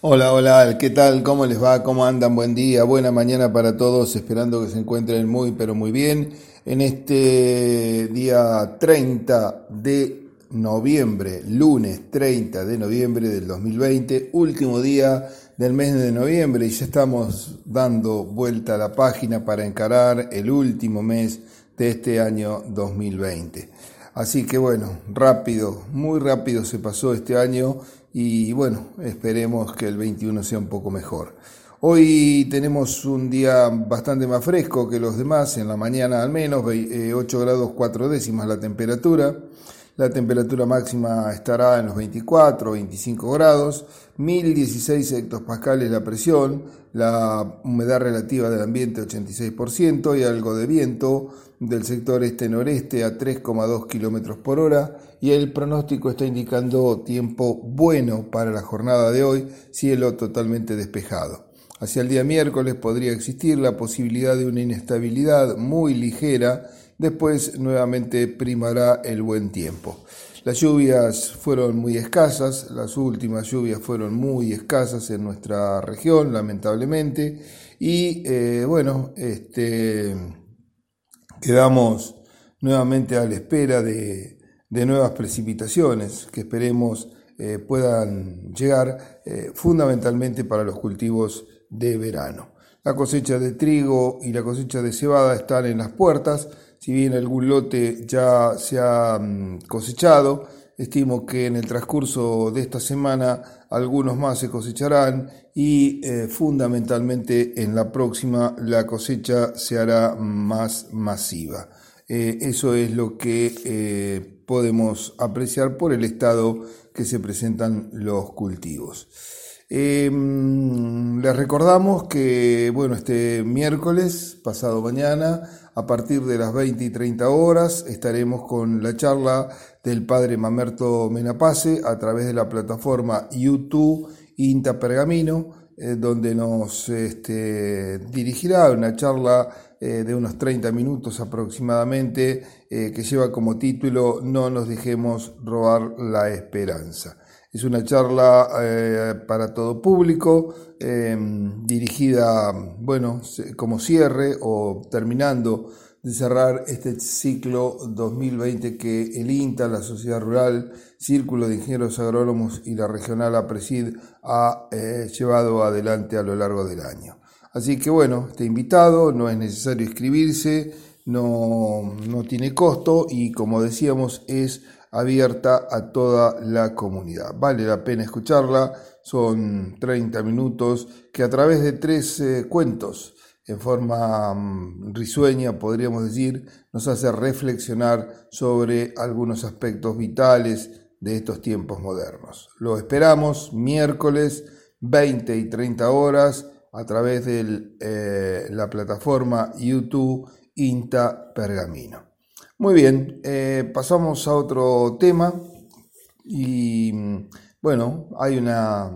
Hola, hola, ¿qué tal? ¿Cómo les va? ¿Cómo andan? Buen día, buena mañana para todos, esperando que se encuentren muy, pero muy bien en este día 30 de noviembre, lunes 30 de noviembre del 2020, último día del mes de noviembre y ya estamos dando vuelta a la página para encarar el último mes de este año 2020. Así que bueno, rápido, muy rápido se pasó este año y bueno, esperemos que el 21 sea un poco mejor. Hoy tenemos un día bastante más fresco que los demás, en la mañana al menos, 8 eh, grados 4 décimas la temperatura. La temperatura máxima estará en los 24 o 25 grados, 1016 hectopascales la presión, la humedad relativa del ambiente 86% y algo de viento del sector este-noreste a 3,2 kilómetros por hora y el pronóstico está indicando tiempo bueno para la jornada de hoy, cielo totalmente despejado. Hacia el día miércoles podría existir la posibilidad de una inestabilidad muy ligera Después nuevamente primará el buen tiempo. Las lluvias fueron muy escasas, las últimas lluvias fueron muy escasas en nuestra región, lamentablemente, y eh, bueno, este, quedamos nuevamente a la espera de, nuevas precipitaciones que esperemos eh, puedan llegar eh, fundamentalmente para los cultivos de verano. La cosecha de trigo y la cosecha de cebada están en las puertas, si bien algún lote ya se ha mm, cosechado, estimo que en el transcurso de esta semana algunos más se cosecharán y eh, fundamentalmente en la próxima la cosecha se hará más masiva. Eh, eso es lo que eh, podemos apreciar por el estado que se presentan los cultivos. les recordamos que bueno, este miércoles, pasado mañana, a partir de las 20 y 30 horas estaremos con la charla del padre Mamerto Menapace a través de la plataforma YouTube Inta Pergamino, eh, donde nos este, dirigirá una charla eh, de unos 30 minutos aproximadamente eh, que lleva como título No nos dejemos robar la esperanza. Es una charla para todo público, Em, dirigida, bueno, como cierre o terminando de cerrar este ciclo 2020 que el INTA, la Sociedad Rural, Círculo de Ingenieros Agrónomos y la Regional APRESID ha eh, llevado adelante a lo largo del año. Así que bueno, este invitado, no es necesario inscribirse, no, no tiene costo y como decíamos es abierta a toda la comunidad. Vale la pena escucharla son 30 minutos que a través de tres eh, cuentos, en forma mm, risueña, podríamos decir, nos hace reflexionar sobre algunos aspectos vitales de estos tiempos modernos. Lo esperamos miércoles 20 y 30 horas a través de eh, la plataforma YouTube INTA Pergamino. Muy bien, eh, pasamos a otro tema y bueno, hay una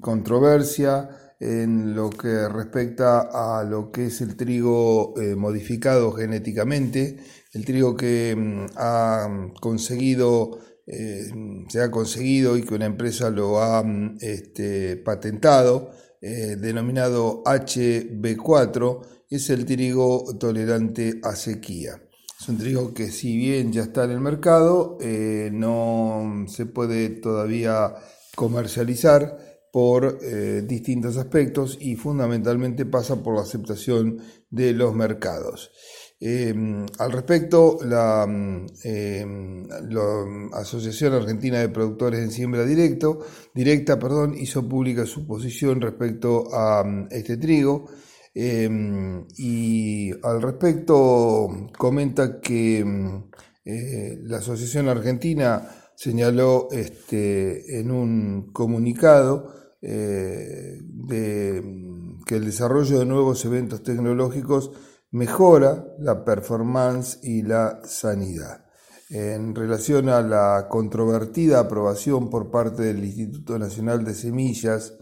controversia en lo que respecta a lo que es el trigo eh, modificado genéticamente, el trigo que mm, ha conseguido, eh, se ha conseguido y que una empresa lo ha mm, este, patentado, denominado HB4, es el trigo tolerante a sequía. Es un trigo que si bien ya está en el mercado, eh, no se puede todavía comercializar por eh, distintos aspectos y fundamentalmente pasa por la aceptación de los mercados. Em, al respecto, la, em, Asociación Argentina de Productores en Siembra Directo, Directa perdón, hizo pública su posición respecto a este trigo Em, y al respecto comenta que em, eh, la Asociación Argentina señaló este, en un comunicado eh, que el desarrollo de nuevos eventos tecnológicos mejora la performance y la sanidad. En relación a la controvertida aprobación por parte del Instituto Nacional de Semillas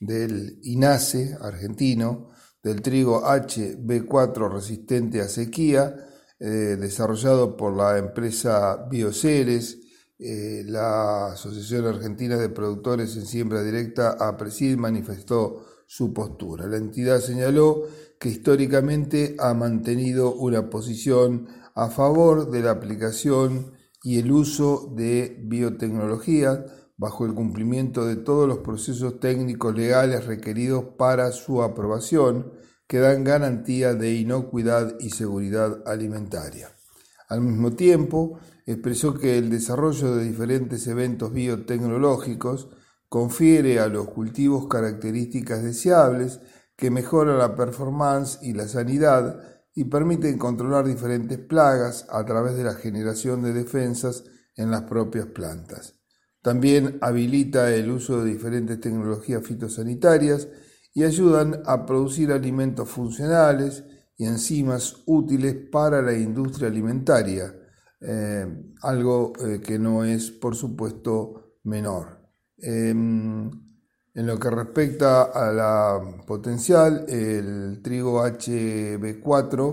del INASE argentino, del trigo HB4 resistente a sequía, eh, desarrollado por la empresa Bioceres eh, la Asociación Argentina de Productores en Siembra Directa, APRESID, manifestó su postura. La entidad señaló que históricamente ha mantenido una posición a favor de la aplicación y el uso de biotecnología bajo el cumplimiento de todos los procesos técnicos legales requeridos para su aprobación, que dan garantía de inocuidad y seguridad alimentaria. Al mismo tiempo, expresó que el desarrollo de diferentes eventos biotecnológicos confiere a los cultivos características deseables que mejoran la performance y la sanidad y permiten controlar diferentes plagas a través de la generación de defensas en las propias plantas. También habilita el uso de diferentes tecnologías fitosanitarias y ayudan a producir alimentos funcionales y enzimas útiles para la industria alimentaria, eh, algo eh, que no es, por supuesto, menor. Em, en lo que respecta a la potencial, el trigo HB4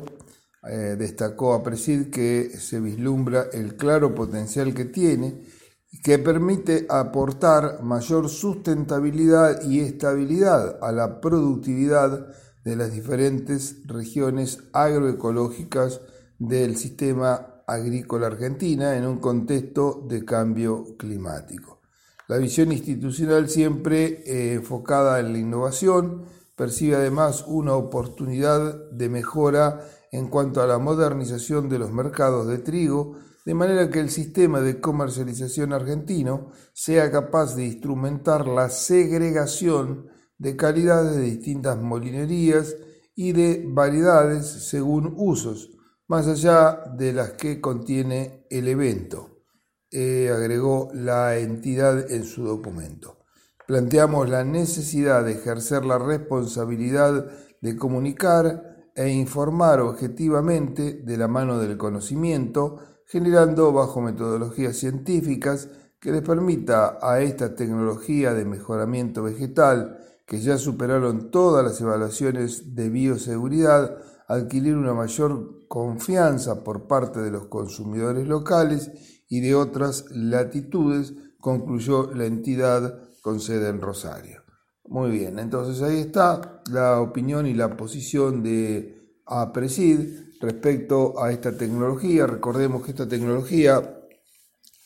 eh, destacó a Presid que se vislumbra el claro potencial que tiene que permite aportar mayor sustentabilidad y estabilidad a la productividad de las diferentes regiones agroecológicas del sistema agrícola argentina en un contexto de cambio climático. La visión institucional siempre eh, enfocada en la innovación percibe además una oportunidad de mejora en cuanto a la modernización de los mercados de trigo de manera que el sistema de comercialización argentino sea capaz de instrumentar la segregación de calidades de distintas molinerías y de variedades según usos, más allá de las que contiene el evento, eh, agregó la entidad en su documento. Planteamos la necesidad de ejercer la responsabilidad de comunicar e informar objetivamente de la mano del conocimiento generando bajo metodologías científicas que les permita a esta tecnología de mejoramiento vegetal, que ya superaron todas las evaluaciones de bioseguridad, adquirir una mayor confianza por parte de los consumidores locales y de otras latitudes, concluyó la entidad con sede en Rosario. Muy bien, entonces ahí está la opinión y la posición de APRESID respecto a esta tecnología. Recordemos que esta tecnología,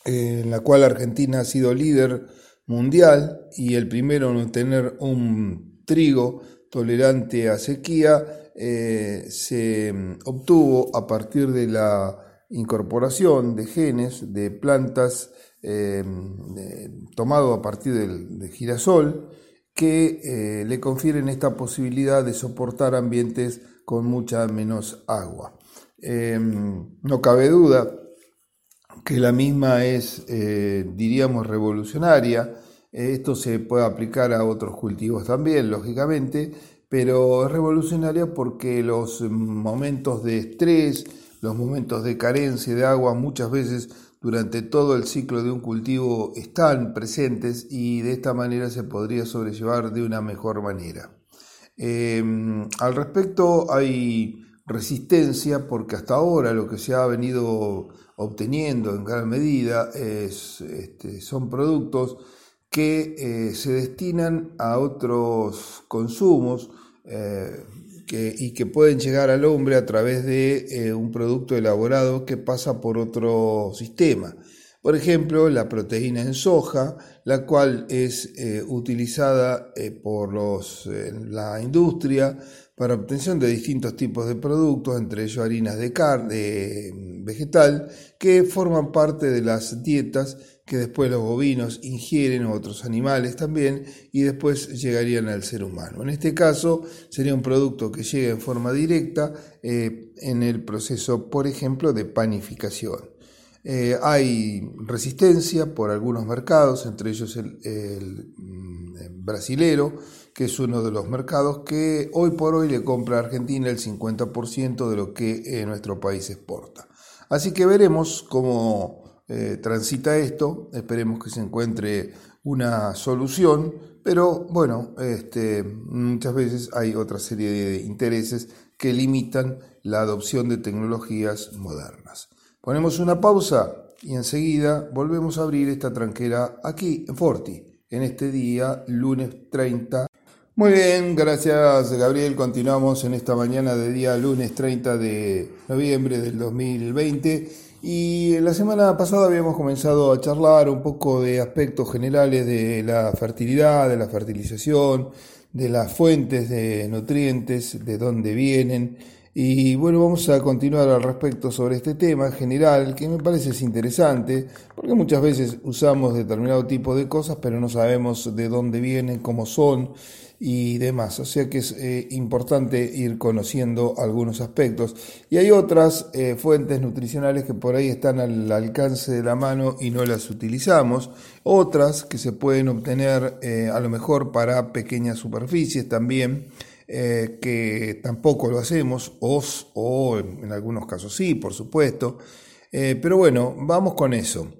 eh, en la cual Argentina ha sido líder mundial y el primero en tener un trigo tolerante a sequía, eh, se obtuvo a partir de la incorporación de genes de plantas eh, tomado a partir del, girasol que le confieren esta posibilidad de soportar ambientes con mucha menos agua. Em, no cabe duda que la misma es, eh, diríamos, revolucionaria. Esto se puede aplicar a otros cultivos también, lógicamente, pero es revolucionaria porque los momentos de estrés, los momentos de carencia de agua muchas veces durante todo el ciclo de un cultivo están presentes y de esta manera se podría sobrellevar de una mejor manera. Em, al respecto hay resistencia porque hasta ahora lo que se ha venido obteniendo en gran medida es, este, son productos que eh, se destinan a otros consumos eh, y que pueden llegar al hombre a través de eh, un producto elaborado que pasa por otro sistema. Por ejemplo, la proteína en soja, la cual es eh, utilizada eh, por los, la industria para obtención de distintos tipos de productos, entre ellos harinas de carne mm, vegetal, que forman parte de las dietas que después los bovinos ingieren o otros animales también y después llegarían al ser humano. En este caso sería un producto que llega en forma directa eh, en el proceso, por ejemplo, de panificación. Eh, hay resistencia por algunos mercados, entre ellos el, mm, brasilero, que es uno de los mercados que hoy por hoy le compra a Argentina el 50% de lo que eh, nuestro país exporta. Así que veremos cómo eh, transita esto, esperemos que se encuentre una solución, pero bueno, este, muchas veces hay otra serie de intereses que limitan la adopción de tecnologías modernas. Ponemos una pausa y enseguida volvemos a abrir esta tranquera aquí en Forti, en este día, lunes 30. Muy bien, gracias Gabriel. Continuamos en esta mañana de día lunes 30 de noviembre del 2020 y la semana pasada habíamos comenzado a charlar un poco de aspectos generales de la fertilidad, de la fertilización, de las fuentes de nutrientes, de dónde vienen y bueno, vamos a continuar al respecto sobre este tema general que me parece interesante, porque muchas veces usamos determinado tipo de cosas, pero no sabemos de dónde vienen, cómo son y demás. O sea que es eh, importante ir conociendo algunos aspectos. Y hay otras eh, fuentes nutricionales que por ahí están al alcance de la mano y no las utilizamos. Otras que se pueden obtener eh, a lo mejor para pequeñas superficies también. Eh, que tampoco lo hacemos, o, en algunos casos sí, por supuesto. Eh, pero bueno, vamos con eso.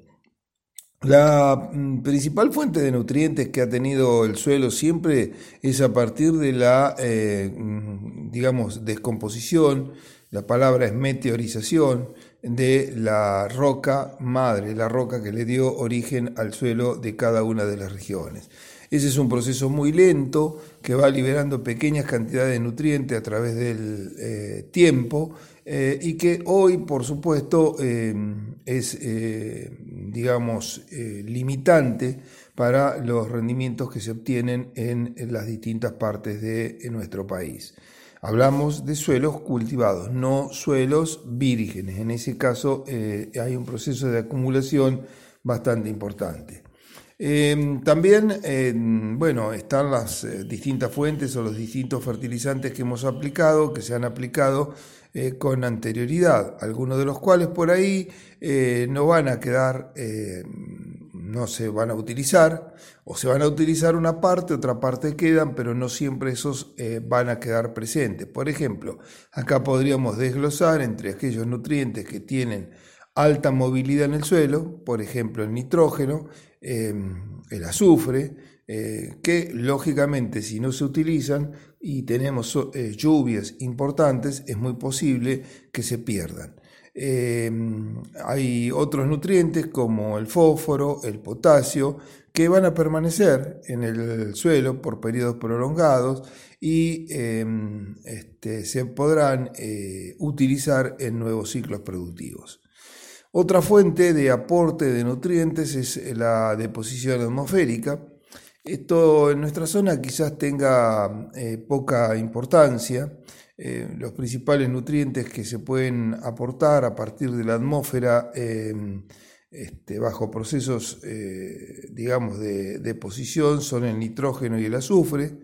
La mm, principal fuente de nutrientes que ha tenido el suelo siempre es a partir de la, eh, mm, digamos, descomposición, la palabra es meteorización, de la roca madre, la roca que le dio origen al suelo de cada una de las regiones. Ese es un proceso muy lento que va liberando pequeñas cantidades de nutrientes a través del eh, tiempo eh, y que hoy, por supuesto, eh, es, digamos, limitante para los rendimientos que se obtienen en, las distintas partes de nuestro país. Hablamos de suelos cultivados, no suelos vírgenes. En ese caso hay un proceso de acumulación bastante importante. Em, también, bueno, están las eh, distintas fuentes o los distintos fertilizantes que hemos aplicado, que se han aplicado eh, con anterioridad, algunos de los cuales por ahí eh, no van a quedar, no se van a utilizar, o se van a utilizar una parte, otra parte quedan, pero no siempre esos van a quedar presentes. Por ejemplo, acá podríamos desglosar entre aquellos nutrientes que tienen alta movilidad en el suelo, por ejemplo el nitrógeno, Em, el azufre, eh, que lógicamente si no se utilizan y tenemos eh, lluvias importantes, es muy posible que se pierdan. Em, hay otros nutrientes como el fósforo, el potasio, que van a permanecer en el suelo por periodos prolongados y em, este, se podrán eh, utilizar en nuevos ciclos productivos. Otra fuente de aporte de nutrientes es la deposición atmosférica. Esto en nuestra zona quizás tenga eh, poca importancia. Eh, los principales nutrientes que se pueden aportar a partir de la atmósfera em, este, bajo procesos, eh, digamos, de deposición son el nitrógeno y el azufre.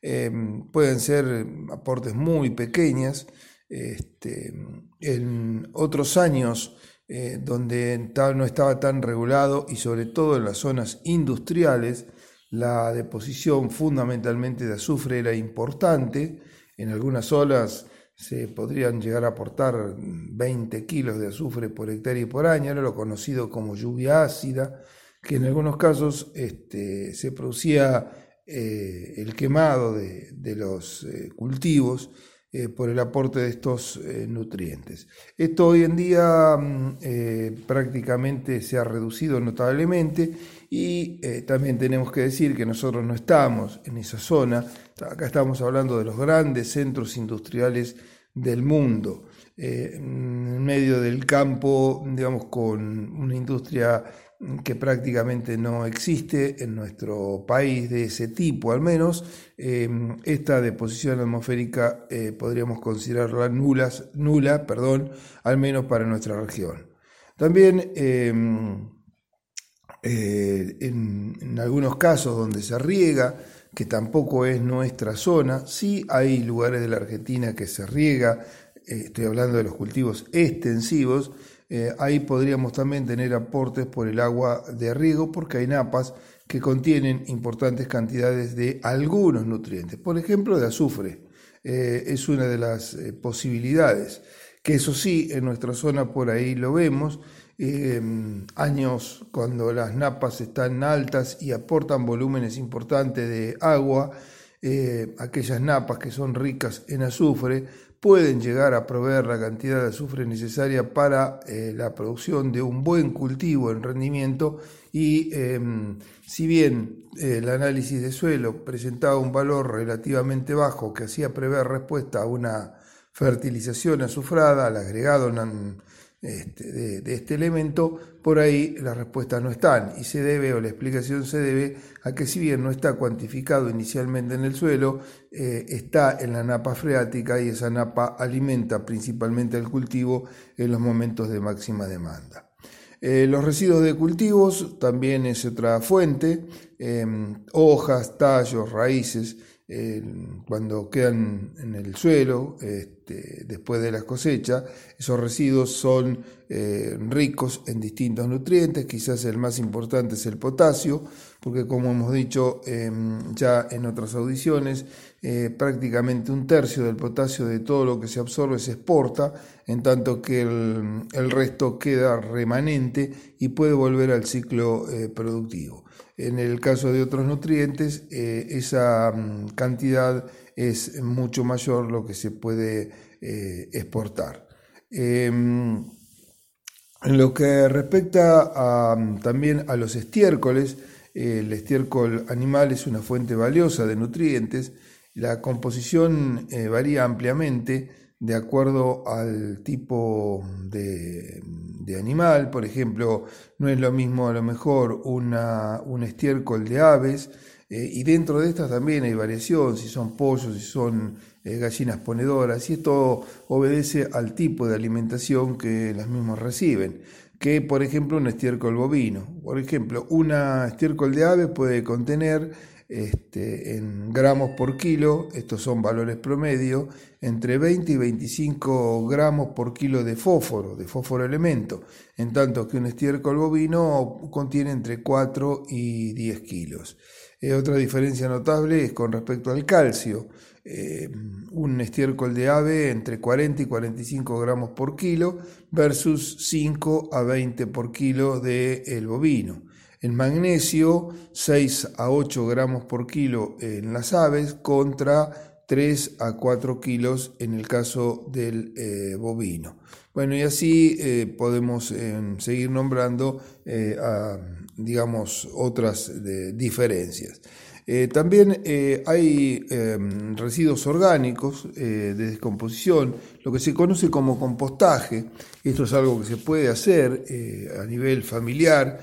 Em, pueden ser aportes muy pequeñas. Este, en otros años eh, donde no estaba tan regulado y sobre todo en las zonas industriales la deposición fundamentalmente de azufre era importante. En algunas zonas se podrían llegar a aportar 20 kilos de azufre por hectárea y por año, era lo conocido como lluvia ácida, que en algunos casos este, se producía eh, el quemado de, los eh, cultivos eh, por el aporte de estos eh, nutrientes. Esto hoy en día mm, eh, prácticamente se ha reducido notablemente y también tenemos que decir que nosotros no estamos en esa zona, acá estamos hablando de los grandes centros industriales del mundo, en medio del campo, digamos, con una industria que prácticamente no existe en nuestro país de ese tipo, al menos em, esta deposición atmosférica eh, podríamos considerarla nulas, nula, perdón, al menos para nuestra región. También em, eh, en, algunos casos donde se riega, que tampoco es nuestra zona, sí hay lugares de la Argentina que se riega, eh, estoy hablando de los cultivos extensivos, eh, ahí podríamos también tener aportes por el agua de riego porque hay napas que contienen importantes cantidades de algunos nutrientes, por ejemplo de azufre. Eh, es una de las eh, posibilidades, que eso sí, en nuestra zona por ahí lo vemos, años cuando las napas están altas y aportan volúmenes importantes de agua, aquellas napas que son ricas en azufre pueden llegar a proveer la cantidad de azufre necesaria para eh, la producción de un buen cultivo en rendimiento y em, si bien eh, el análisis de suelo presentaba un valor relativamente bajo que hacía prever respuesta a una fertilización azufrada al agregado este, de, este elemento, por ahí las respuestas no están y se debe o la explicación se debe a que si bien no está cuantificado inicialmente en el suelo, eh, está en la napa freática y esa napa alimenta principalmente al cultivo en los momentos de máxima demanda. Eh, los residuos de cultivos también es otra fuente, em, hojas, tallos, raíces, cuando quedan en el suelo este, después de la cosecha, esos residuos son eh, ricos en distintos nutrientes, quizás el más importante es el potasio, porque como hemos dicho em, ya en otras audiciones, eh, prácticamente un tercio del potasio de todo lo que se absorbe se exporta, en tanto que el, resto queda remanente y puede volver al ciclo eh, productivo. En el caso de otros nutrientes, eh, esa mm, cantidad es mucho mayor lo que se puede exportar. Em, en lo que respecta mm, también a los estiércoles, el estiércol animal es una fuente valiosa de nutrientes. La composición eh, varía ampliamente de acuerdo al tipo de, animal. Por ejemplo, no es lo mismo a lo mejor un estiércol de aves. Eh, y dentro de estas también hay variación, si son pollos, si son eh, gallinas ponedoras, y esto obedece al tipo de alimentación que las mismas reciben que, por ejemplo, un estiércol bovino. Por ejemplo, una estiércol de ave puede contener este, en gramos por kilo, estos son valores promedio, entre 20 y 25 gramos por kilo de fósforo, de fósforo elemento, en tanto que un estiércol bovino contiene entre 4 y 10 kilos. Eh, otra diferencia notable es con respecto al calcio. Eh, un estiércol de ave entre 40 y 45 gramos por kilo versus 5 a 20 por kilo del el bovino. El magnesio 6 a 8 gramos por kilo en las aves contra 3 a 4 kilos en el caso del eh, bovino. Bueno, y así eh, podemos seguir nombrando digamos, otras diferencias. Eh, también eh, hay em, residuos orgánicos eh, de descomposición, lo que se conoce como compostaje. Esto es algo que se puede hacer a nivel familiar,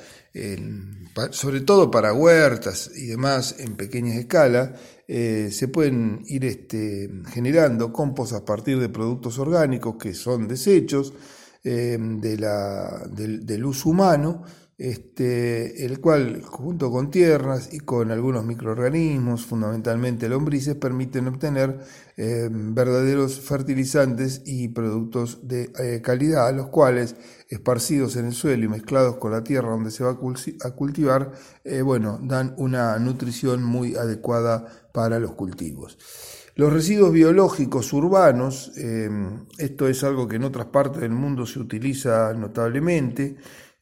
sobre todo para huertas y demás en pequeñas escalas. se pueden ir este, generando compost a partir de productos orgánicos que son desechos em, del, del uso humano este, el cual junto con tierras y con algunos microorganismos, fundamentalmente lombrices, permiten obtener eh, verdaderos fertilizantes y productos de eh, calidad, los cuales, esparcidos en el suelo y mezclados con la tierra donde se va a, cultivar, eh, bueno, dan una nutrición muy adecuada para los cultivos. Los residuos biológicos urbanos, esto es algo que en otras partes del mundo se utiliza notablemente,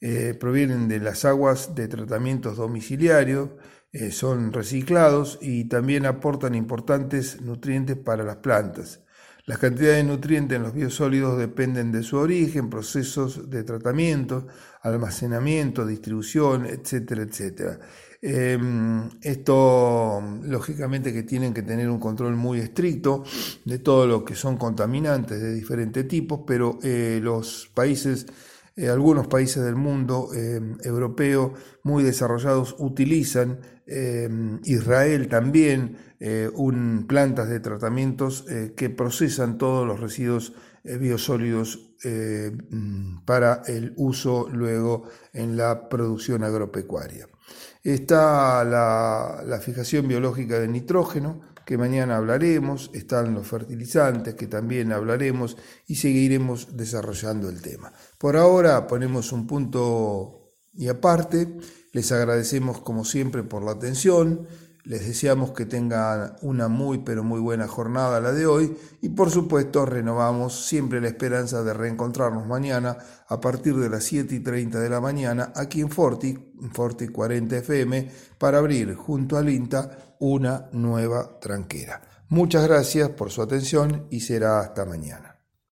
eh, provienen de las aguas de tratamientos domiciliarios, eh, son reciclados y también aportan importantes nutrientes para las plantas. Las cantidades de nutrientes en los biosólidos dependen de su origen, procesos de tratamiento, almacenamiento, distribución, etcétera, etcétera. Em, esto, lógicamente, que tienen que tener un control muy estricto de todo lo que son contaminantes de diferentes tipos, pero eh, los países eh, algunos países del mundo eh, europeo muy desarrollados utilizan, eh, Israel también, plantas de tratamientos que procesan todos los residuos biosólidos mm, para el uso luego en la producción agropecuaria. Está la fijación biológica de nitrógeno, que mañana hablaremos, están los fertilizantes que también hablaremos y seguiremos desarrollando el tema. Por ahora ponemos un punto y aparte, les agradecemos como siempre por la atención, Les deseamos que tengan una muy pero muy buena jornada la de hoy y por supuesto renovamos siempre la esperanza de reencontrarnos mañana a partir de las 7 y 30 de la mañana aquí en Forti, Forti 40 FM, para abrir junto al INTA una nueva tranquera. Muchas gracias por su atención y será hasta mañana.